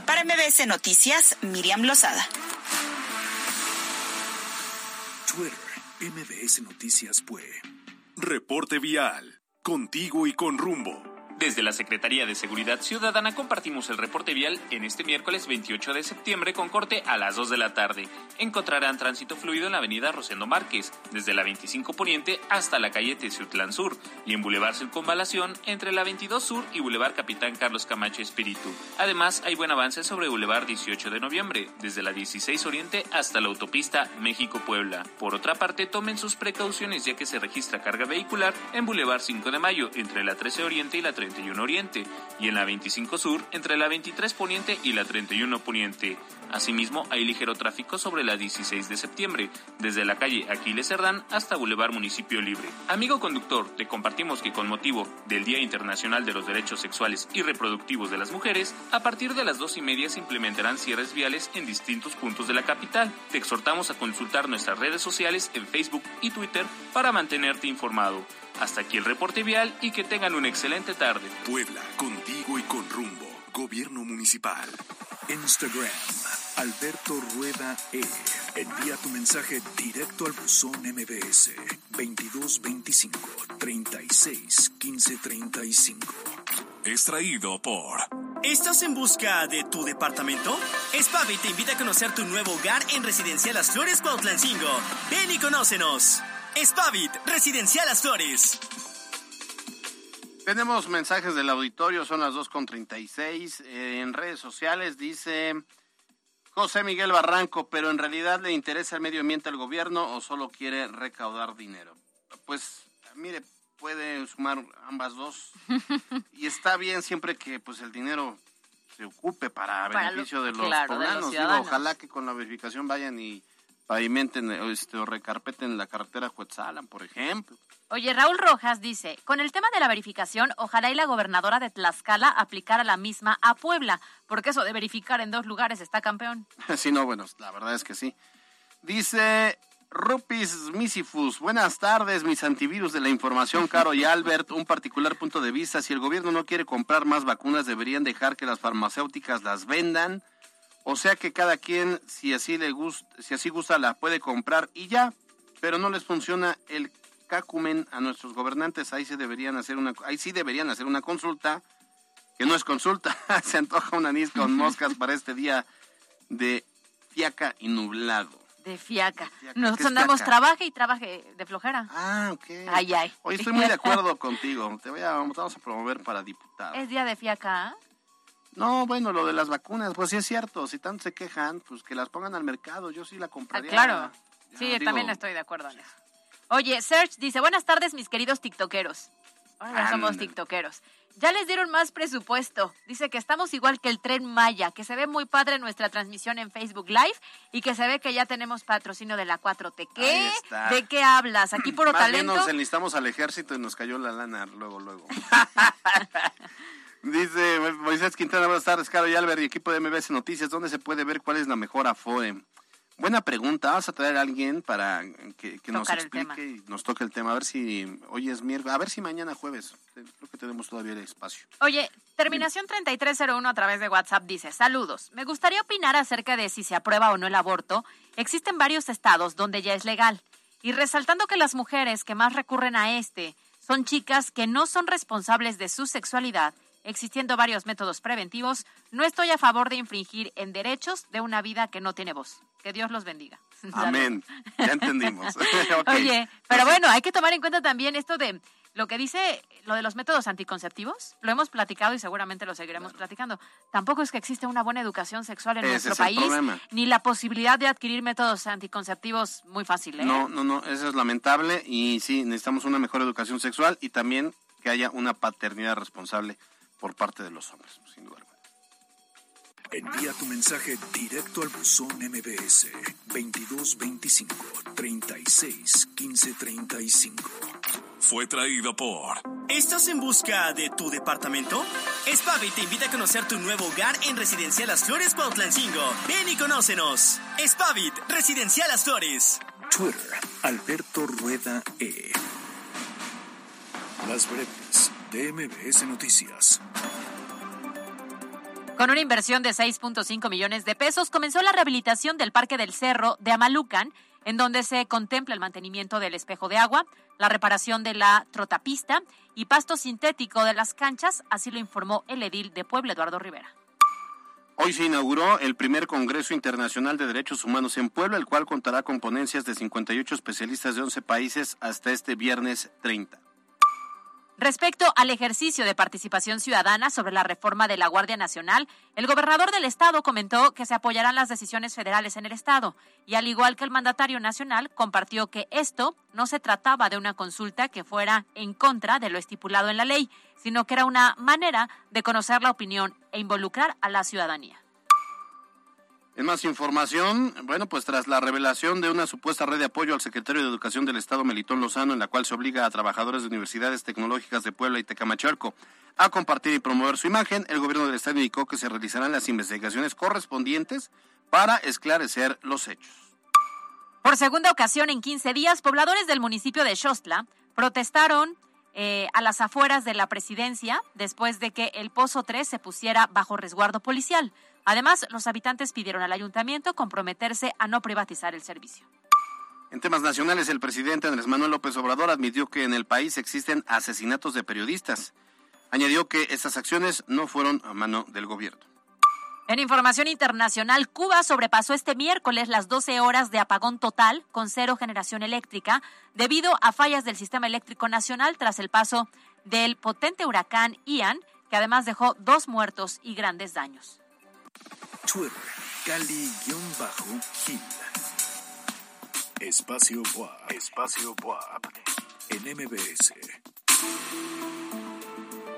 Para MBS Noticias, Miriam Lozada. Twitter, MBS Noticias Pue. Reporte vial. Contigo y con rumbo. Desde la Secretaría de Seguridad Ciudadana compartimos el reporte vial en este miércoles 28 de septiembre con corte a las 2 de la tarde. Encontrarán tránsito fluido en la avenida Rosendo Márquez, desde la 25 Poniente hasta la calle Teciutlán Sur, y en Boulevard Circunvalación entre la 22 Sur y Boulevard Capitán Carlos Camacho Espíritu. Además, hay buen avance sobre Boulevard 18 de Noviembre, desde la 16 Oriente hasta la autopista México-Puebla. Por otra parte, tomen sus precauciones ya que se registra carga vehicular en Boulevard 5 de Mayo entre la 13 Oriente y la 31 Oriente y en la 25 Sur entre la 23 Poniente y la 31 Poniente. Asimismo, hay ligero tráfico sobre la 16 de septiembre, desde la calle Aquiles Cerdán hasta Boulevard Municipio Libre. Amigo conductor, te compartimos que con motivo del Día Internacional de los Derechos Sexuales y Reproductivos de las Mujeres, a partir de las dos y media se implementarán cierres viales en distintos puntos de la capital. Te exhortamos a consultar nuestras redes sociales en Facebook y Twitter para mantenerte informado. Hasta aquí el reporte vial y que tengan una excelente tarde. Puebla, contigo y con rumbo. Gobierno municipal. Instagram, Alberto Rueda E. Envía tu mensaje directo al buzón MBS 2225 36 15 35. Extraído por. ¿Estás en busca de tu departamento? Spavi te invita a conocer tu nuevo hogar en Residencial Las Flores Cuautlancingo. Ven y conócenos. Spavit, Residencial Las Flores. Tenemos mensajes del auditorio, son las 2.36. Eh, en redes sociales dice José Miguel Barranco, pero en realidad le interesa el medio ambiente al gobierno o solo quiere recaudar dinero. Pues, mire, puede sumar ambas dos. y está bien siempre que pues el dinero se ocupe para, Para beneficio lo- de los claro, de los poblanos. Digo, ciudadanos. ojalá que con la verificación vayan y pavimenten este, o recarpeten la carretera Cuetzalan, por ejemplo. Oye, Raúl Rojas dice, con el tema de la verificación, ojalá y la gobernadora de Tlaxcala aplicara la misma a Puebla, porque eso de verificar en dos lugares está campeón. Sí, no, bueno, la verdad es que sí. Dice Rupis Misifus, buenas tardes, mis antivirus de la información, Caro y Albert. Un particular punto de vista, si el gobierno no quiere comprar más vacunas, deberían dejar que las farmacéuticas las vendan. O sea que cada quien, si así le gusta, si así gusta, la puede comprar y ya. Pero no les funciona el cacumen a nuestros gobernantes. Ahí sí deberían hacer una, ahí sí deberían hacer una consulta, que no es consulta. Se antoja un anís con moscas para este día de fiaca y nublado. De fiaca. ¿qué Nosotros es andamos fiaca? trabaje y trabaje de flojera. Ah, ok. Ay, ay. Hoy estoy muy de acuerdo contigo. Te voy a, vamos a promover para diputado. Es día de fiaca, ¿ah? No, bueno, lo de las vacunas, pues sí es cierto. Si tanto se quejan, pues que las pongan al mercado. Yo sí la Ah, compraría. claro. Ya, Sí, digo, también estoy de acuerdo en eso. Oye, Serge dice, buenas tardes, mis queridos tiktokeros. Ahora ya somos tiktokeros. Ya les dieron más presupuesto. Dice que estamos igual que el tren Maya, que se ve muy padre nuestra transmisión en Facebook Live y que se ve que ya tenemos patrocinio de la 4T. ¿Qué? Ahí está. ¿De qué hablas? Aquí puro Más bien talento. nos enlistamos al ejército y nos cayó la lana luego, luego. Dice Moisés Quintana, buenas tardes, Caro y Albert y equipo de MBS Noticias. ¿Dónde se puede ver cuál es la mejor Afore? Buena pregunta. Vamos a traer a alguien para que, nos explique y nos toque el tema. A ver si hoy es miércoles, a ver si mañana jueves. Creo que tenemos todavía el espacio. Oye, terminación 3301 a través de WhatsApp dice, saludos. Me gustaría opinar acerca de si se aprueba o no el aborto. Existen varios estados donde ya es legal. Y resaltando que las mujeres que más recurren a este son chicas que no son responsables de su sexualidad existiendo varios métodos preventivos, no estoy a favor de infringir en derechos de una vida que no tiene voz. Que Dios los bendiga. Amén. Ya entendimos. Oye, pero bueno, hay que tomar en cuenta también esto de lo que dice lo de los métodos anticonceptivos. Lo hemos platicado y seguramente lo seguiremos platicando. Tampoco es que existe una buena educación sexual en nuestro país, ni la posibilidad de adquirir métodos anticonceptivos muy fácil. ¿eh? No, no, no, eso es lamentable y sí, necesitamos una mejor educación sexual y también que haya una paternidad responsable por parte de los hombres, sin duda alguna. Envía tu mensaje directo al buzón MBS 2225 36 15 35. Fue traído por. ¿Estás en busca de tu departamento? Spavi te invita a conocer tu nuevo hogar en Residencial Las Flores Cuautlancingo. Ven y conócenos. Spavit, Residencial Las Flores. Twitter, Alberto Rueda E. Las breves de MBS Noticias. Con una inversión de 6.5 millones de pesos, comenzó la rehabilitación del Parque del Cerro de Amalucan, en donde se contempla el mantenimiento del espejo de agua, la reparación de la trotapista y pasto sintético de las canchas, así lo informó el edil de Puebla, Eduardo Rivera. Hoy se inauguró el primer Congreso Internacional de Derechos Humanos en Puebla, el cual contará con ponencias de 58 especialistas de 11 países hasta este viernes 30. Respecto al ejercicio de participación ciudadana sobre la reforma de la Guardia Nacional, el gobernador del estado comentó que se apoyarán las decisiones federales en el estado y al igual que el mandatario nacional compartió que esto no se trataba de una consulta que fuera en contra de lo estipulado en la ley, sino que era una manera de conocer la opinión e involucrar a la ciudadanía. En más información, bueno, pues tras la revelación de una supuesta red de apoyo al secretario de Educación del Estado, Melitón Lozano, en la cual se obliga a trabajadores de universidades tecnológicas de Puebla y Tecamachalco a compartir y promover su imagen, el gobierno del Estado indicó que se realizarán las investigaciones correspondientes para esclarecer los hechos. Por segunda ocasión en 15 días, pobladores del municipio de Xostla protestaron eh, a las afueras de la presidencia después de que el Pozo 3 se pusiera bajo resguardo policial. Además, los habitantes pidieron al ayuntamiento comprometerse a no privatizar el servicio. En temas nacionales, el presidente Andrés Manuel López Obrador admitió que en el país existen asesinatos de periodistas. Añadió que estas acciones no fueron a mano del gobierno. En información internacional, Cuba sobrepasó este miércoles las 12 horas de apagón total con cero generación eléctrica debido a fallas del sistema eléctrico nacional tras el paso del potente huracán Ian, que además dejó dos muertos y grandes daños. Twitter, Cali-Gil. Espacio WAP. Espacio WAP. En MBS.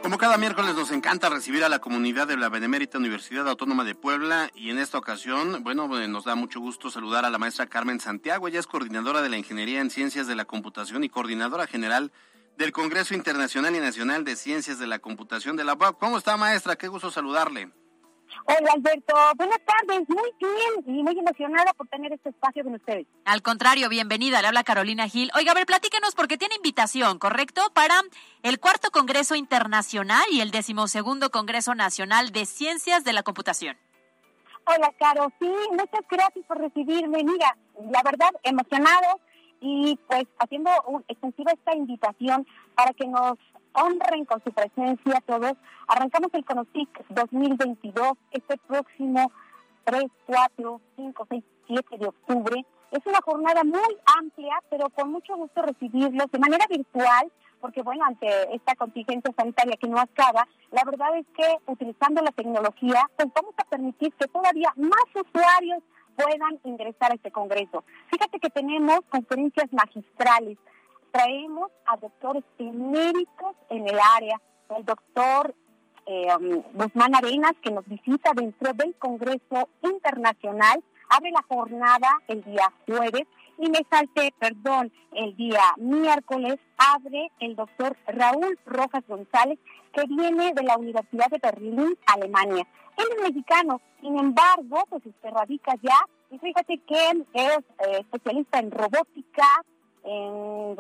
Como cada miércoles nos encanta recibir a la comunidad de la Benemérita Universidad Autónoma de Puebla y en esta ocasión, bueno, eh, nos da mucho gusto saludar a la maestra Carmen Santiago. Ella es coordinadora de la Ingeniería en Ciencias de la Computación y coordinadora general del Congreso Internacional y Nacional de Ciencias de la Computación de la UAP. ¿Cómo está, maestra? Qué gusto saludarle. Hola Alberto, buenas tardes, muy bien y muy emocionada por tener este espacio con ustedes. Al contrario, bienvenida, le habla Carolina Gil. Oiga, a ver, platíquenos porque tiene invitación, ¿correcto? Para el cuarto Congreso Internacional y el decimosegundo Congreso Nacional de Ciencias de la Computación. Hola, Caro, sí, muchas gracias por recibirme. Mira, la verdad, emocionado y pues haciendo un, extensiva esta invitación para que nos honren con su presencia todos. Arrancamos el CONOCIC 2022 este próximo 3, 4, 5, 6, 7 de octubre. Es una jornada muy amplia, pero con mucho gusto recibirlos de manera virtual, porque bueno, ante esta contingencia sanitaria que no acaba, la verdad es que utilizando la tecnología, pues vamos a permitir que todavía más usuarios puedan ingresar a este congreso. Fíjate que tenemos conferencias magistrales, traemos a doctores eméritos en el área, el doctor eh, um, Guzmán Arenas, que nos visita dentro del Congreso Internacional, abre la jornada el día jueves. Y me salte, perdón, el día miércoles abre el doctor Raúl Rojas González, que viene de la Universidad de Berlín, Alemania. Él es mexicano, sin embargo, pues se radica ya. Y fíjate que es eh, especialista en robótica, en,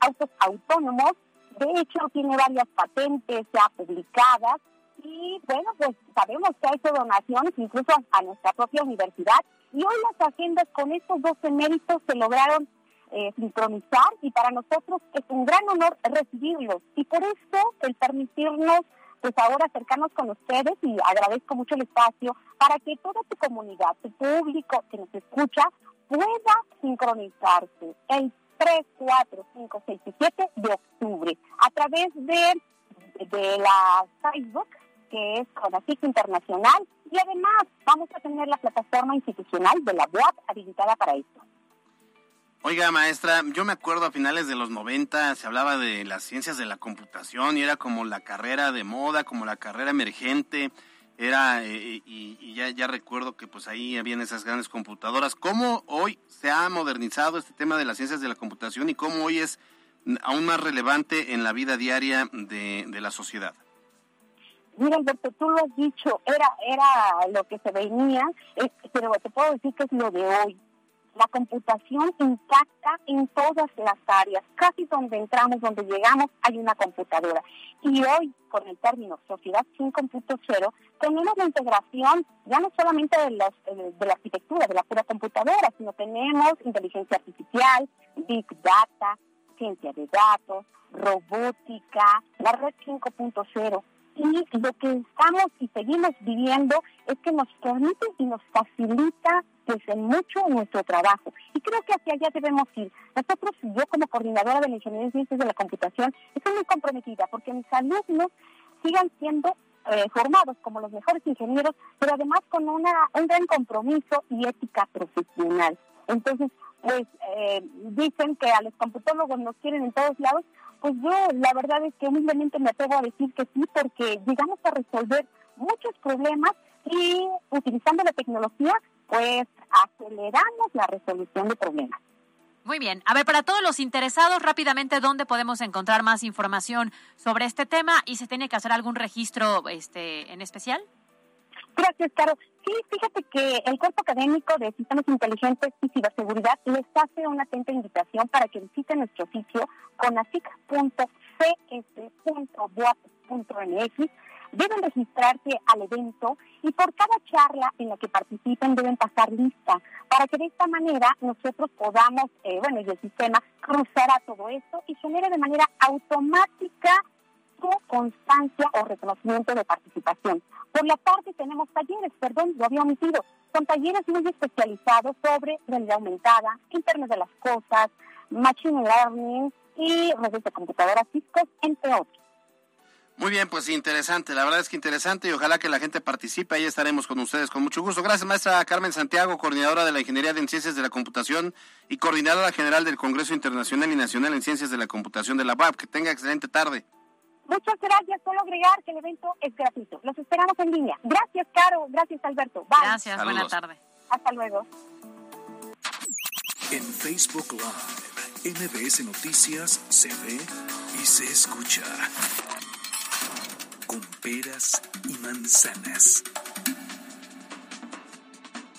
autos autónomos. De hecho, tiene varias patentes ya publicadas. Y bueno, pues sabemos que ha hecho donaciones incluso a nuestra propia universidad. Y hoy las agendas con estos dos eméritos se lograron eh, sincronizar y para nosotros es un gran honor recibirlos. Y por eso el permitirnos pues ahora acercarnos con ustedes y agradezco mucho el espacio para que toda tu comunidad, tu público que nos escucha, pueda sincronizarse el 3, 4, 5, 6 y 7 de octubre a través de, de la Facebook que es CONACIC Internacional y además vamos a tener la plataforma institucional de la UAP habilitada para esto. Oiga, maestra, yo me acuerdo a finales de los 90 se hablaba de las ciencias de la computación y era como la carrera de moda, como la carrera emergente, era eh, y, ya, ya recuerdo que pues ahí habían esas grandes computadoras. ¿Cómo hoy se ha modernizado este tema de las ciencias de la computación y cómo hoy es aún más relevante en la vida diaria de, de la sociedad? Mira, Alberto, tú lo has dicho, era, era lo que se venía, eh, pero te puedo decir que es lo de hoy la computación impacta en todas las áreas. Casi donde entramos, donde llegamos, hay una computadora. Y hoy, con el término Sociedad sin cero, tenemos la integración ya no solamente de, los, de la arquitectura, de la pura computadora, sino tenemos inteligencia artificial, big data, ciencia de datos, robótica, la red 5.0 y lo que estamos y seguimos viviendo es que nos permite y nos facilita pues en mucho nuestro trabajo. Y creo que hacia allá debemos ir. Nosotros, yo como coordinadora de la Ingeniería de Ciencias de la Computación, estoy muy comprometida porque mis alumnos sigan siendo eh, formados como los mejores ingenieros, pero además con una, un gran compromiso y ética profesional. Entonces, pues eh, dicen que a los computólogos nos quieren en todos lados, pues yo la verdad es que humildemente me atrevo a decir que sí, porque llegamos a resolver muchos problemas y utilizando la tecnología, pues aceleramos la resolución de problemas. Muy bien. A ver, para todos los interesados, rápidamente, ¿dónde podemos encontrar más información sobre este tema y se tiene que hacer algún registro este, en especial? Gracias, Caro. Sí, fíjate que el Cuerpo Académico de Sistemas Inteligentes y Ciberseguridad les hace una atenta invitación para que visiten nuestro sitio conasic.cs.boap.mx. Deben registrarse al evento y por cada charla en la que participen deben pasar lista para que de esta manera nosotros podamos, eh, bueno, y el sistema cruzará todo esto y genere de manera automática constancia o reconocimiento de participación. Por la parte tenemos talleres, perdón, lo había omitido, son talleres muy especializados sobre realidad aumentada, Internet de las cosas, Machine Learning y redes de computadoras Cisco, entre otros. Muy bien, pues interesante, la verdad es que interesante y ojalá que la gente participe, ahí estaremos con ustedes con mucho gusto. Gracias, maestra Carmen Santiago, coordinadora de la Ingeniería de Ciencias de la Computación y coordinadora general del Congreso Internacional y Nacional en Ciencias de la Computación de la UAP. Que tenga excelente tarde. Muchas gracias. Solo agregar que el evento es gratuito. Los esperamos en línea. Gracias, Caro. Gracias, Alberto. Bye. Gracias. Buena tarde. Hasta luego. En Facebook Live, MBS Noticias se ve y se escucha. Con peras y manzanas.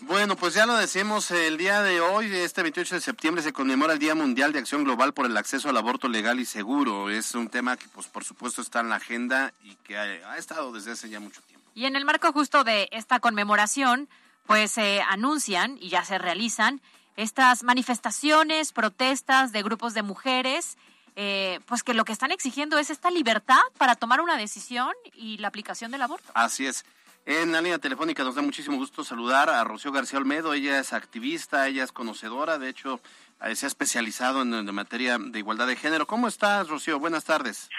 Bueno, pues ya lo decimos, el día de hoy, este 28 de septiembre, se conmemora el Día Mundial de Acción Global por el Acceso al Aborto Legal y Seguro. Es un tema que, pues, por supuesto, está en la agenda y que ha, estado desde hace ya mucho tiempo. Y en el marco justo de esta conmemoración, pues se anuncian y ya se realizan estas manifestaciones, protestas de grupos de mujeres, eh, pues que lo que están exigiendo es esta libertad para tomar una decisión y la aplicación del aborto. Así es. En la línea telefónica nos da muchísimo gusto saludar a Rocío García Olmedo. Ella es activista, ella es conocedora, de hecho eh, se ha especializado en, materia de igualdad de género. ¿Cómo estás, Rocío? Buenas tardes.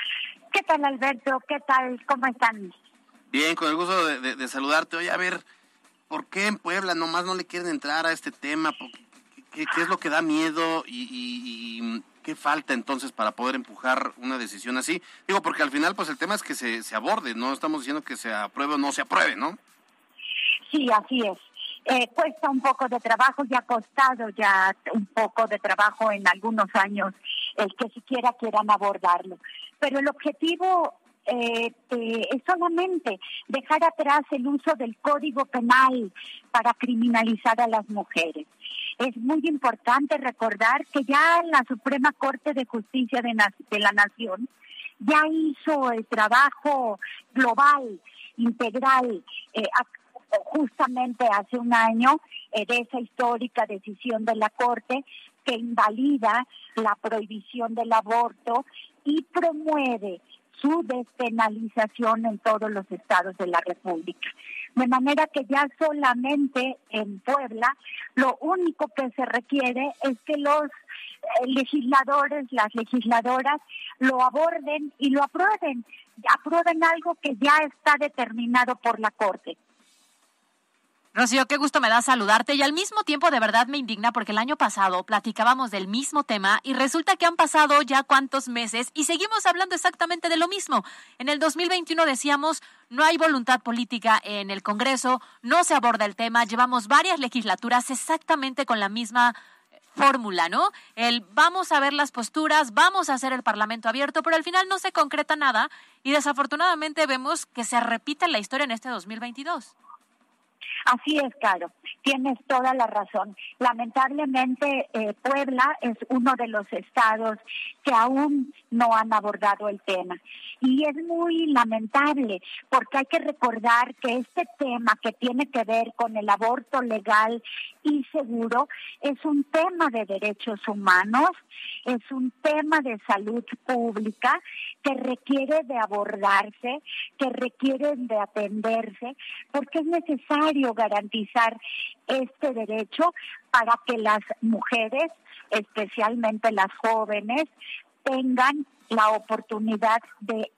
¿Qué tal, Alberto? ¿Qué tal? ¿Cómo están? Bien, con el gusto de, saludarte. Oye, a ver, ¿por qué en Puebla nomás no le quieren entrar a este tema? ¿Qué, qué es lo que da miedo y ¿Qué falta entonces para poder empujar una decisión así? Digo, porque al final pues el tema es que se, aborde, no estamos diciendo que se apruebe o no se apruebe, ¿no? Sí, así es. Eh, cuesta un poco de trabajo y ha costado ya un poco de trabajo en algunos años el que siquiera quieran abordarlo. Pero el objetivo eh, es solamente dejar atrás el uso del código penal para criminalizar a las mujeres. Es muy importante recordar que ya la Suprema Corte de Justicia de, la Nación ya hizo el trabajo global, integral, eh, justamente hace un año eh, de esa histórica decisión de la Corte que invalida la prohibición del aborto y promueve su despenalización en todos los estados de la República. De manera que ya solamente en Puebla lo único que se requiere es que los eh, legisladores, las legisladoras lo aborden y lo aprueben, aprueben algo que ya está determinado por la Corte. Rocío, qué gusto me da saludarte y al mismo tiempo de verdad me indigna porque el año pasado platicábamos del mismo tema y resulta que han pasado ya cuántos meses y seguimos hablando exactamente de lo mismo. En el 2021 decíamos, no hay voluntad política en el Congreso, no se aborda el tema, llevamos varias legislaturas exactamente con la misma fórmula, ¿no? El vamos a ver las posturas, vamos a hacer el Parlamento abierto, pero al final no se concreta nada y desafortunadamente vemos que se repite la historia en este 2022. Así es, Caro, tienes toda la razón. Lamentablemente, eh, Puebla es uno de los estados que aún no han abordado el tema. Y es muy lamentable porque hay que recordar que este tema que tiene que ver con el aborto legal y seguro es un tema de derechos humanos, es un tema de salud pública que requiere de abordarse, que requiere de atenderse, porque es necesario garantizar este derecho para que las mujeres, especialmente las jóvenes, tengan la oportunidad de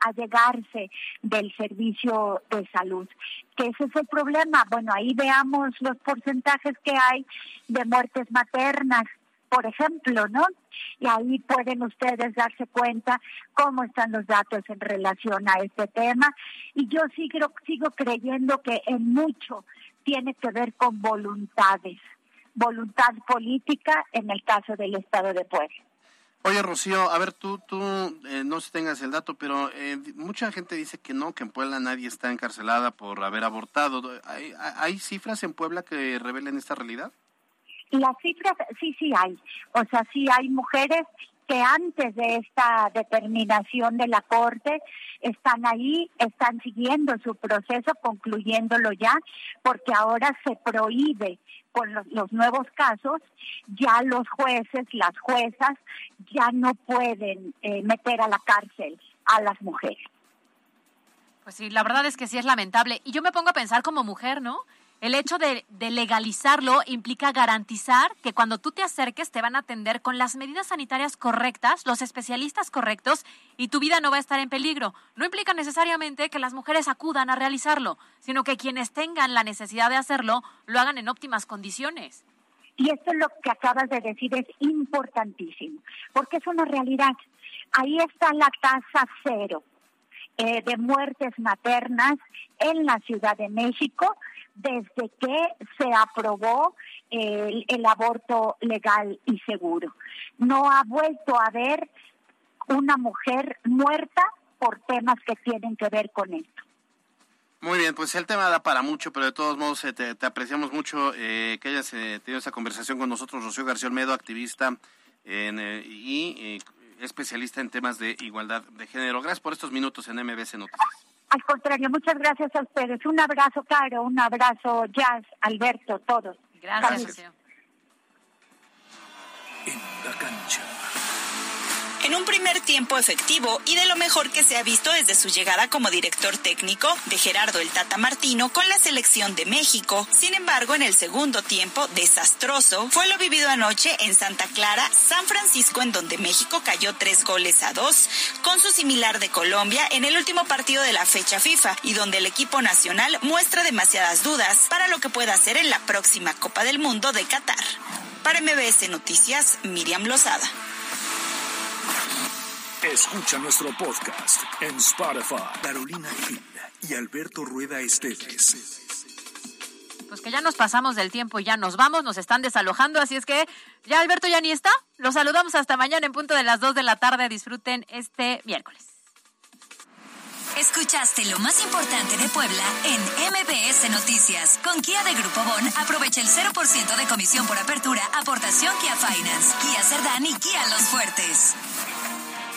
allegarse del servicio de salud. Ese es el problema. Bueno, ahí veamos los porcentajes que hay de muertes maternas, por ejemplo, ¿no? Y ahí pueden ustedes darse cuenta cómo están los datos en relación a este tema. Y yo sigo, sigo creyendo que en mucho tiene que ver con voluntades, voluntad política en el caso del Estado de Puebla. Oye, Rocío, a ver, tú, tú eh, no sé si tengas el dato, pero eh, mucha gente dice que no, que en Puebla nadie está encarcelada por haber abortado. ¿Hay, ¿Hay cifras en Puebla que revelen esta realidad? Las cifras, sí, sí hay. O sea, sí hay mujeres que antes de esta determinación de la Corte están ahí, están siguiendo su proceso, concluyéndolo ya, porque ahora se prohíbe con los, nuevos casos, ya los jueces, las juezas, ya no pueden eh, meter a la cárcel a las mujeres. Pues sí, la verdad es que sí es lamentable. Y yo me pongo a pensar como mujer, ¿no? El hecho de, legalizarlo implica garantizar que cuando tú te acerques te van a atender con las medidas sanitarias correctas, los especialistas correctos y tu vida no va a estar en peligro. No implica necesariamente que las mujeres acudan a realizarlo, sino que quienes tengan la necesidad de hacerlo lo hagan en óptimas condiciones. Y esto es lo que acabas de decir, es importantísimo, porque es una realidad. Ahí está la tasa cero eh, de muertes maternas en la Ciudad de México desde que se aprobó el, el, aborto legal y seguro. No ha vuelto a haber una mujer muerta por temas que tienen que ver con esto. Muy bien, pues el tema da para mucho, pero de todos modos eh, te, apreciamos mucho eh, que hayas eh, tenido esa conversación con nosotros, Rocío García Olmedo, activista en, y especialista en temas de igualdad de género. Gracias por estos minutos en MBC Noticias. Al contrario, muchas gracias a ustedes. Un abrazo, Caro, un abrazo, Jazz, Alberto, todos. Gracias. En la cancha. En un primer tiempo efectivo y de lo mejor que se ha visto desde su llegada como director técnico de Gerardo el Tata Martino con la selección de México. Sin embargo, en el segundo tiempo, desastroso, fue lo vivido anoche en Santa Clara, San Francisco, en donde México cayó tres goles a dos, con su similar de Colombia en el último partido de la fecha FIFA y donde el equipo nacional muestra demasiadas dudas para lo que pueda hacer en la próxima Copa del Mundo de Qatar. Para MBS Noticias, Miriam Lozada. Escucha nuestro podcast en Spotify. Carolina Gil y Alberto Rueda Esteves. Pues que ya nos pasamos del tiempo y ya nos vamos, nos están desalojando, así es que ya Alberto ya ni está. Los saludamos hasta mañana en punto de las 2 de la tarde. Disfruten este miércoles. Escuchaste lo más importante de Puebla en MBS Noticias. Con Kia de Grupo Bon, aprovecha el 0% de comisión por apertura, aportación Kia Finance, Kia Cerdán y Kia Los Fuertes.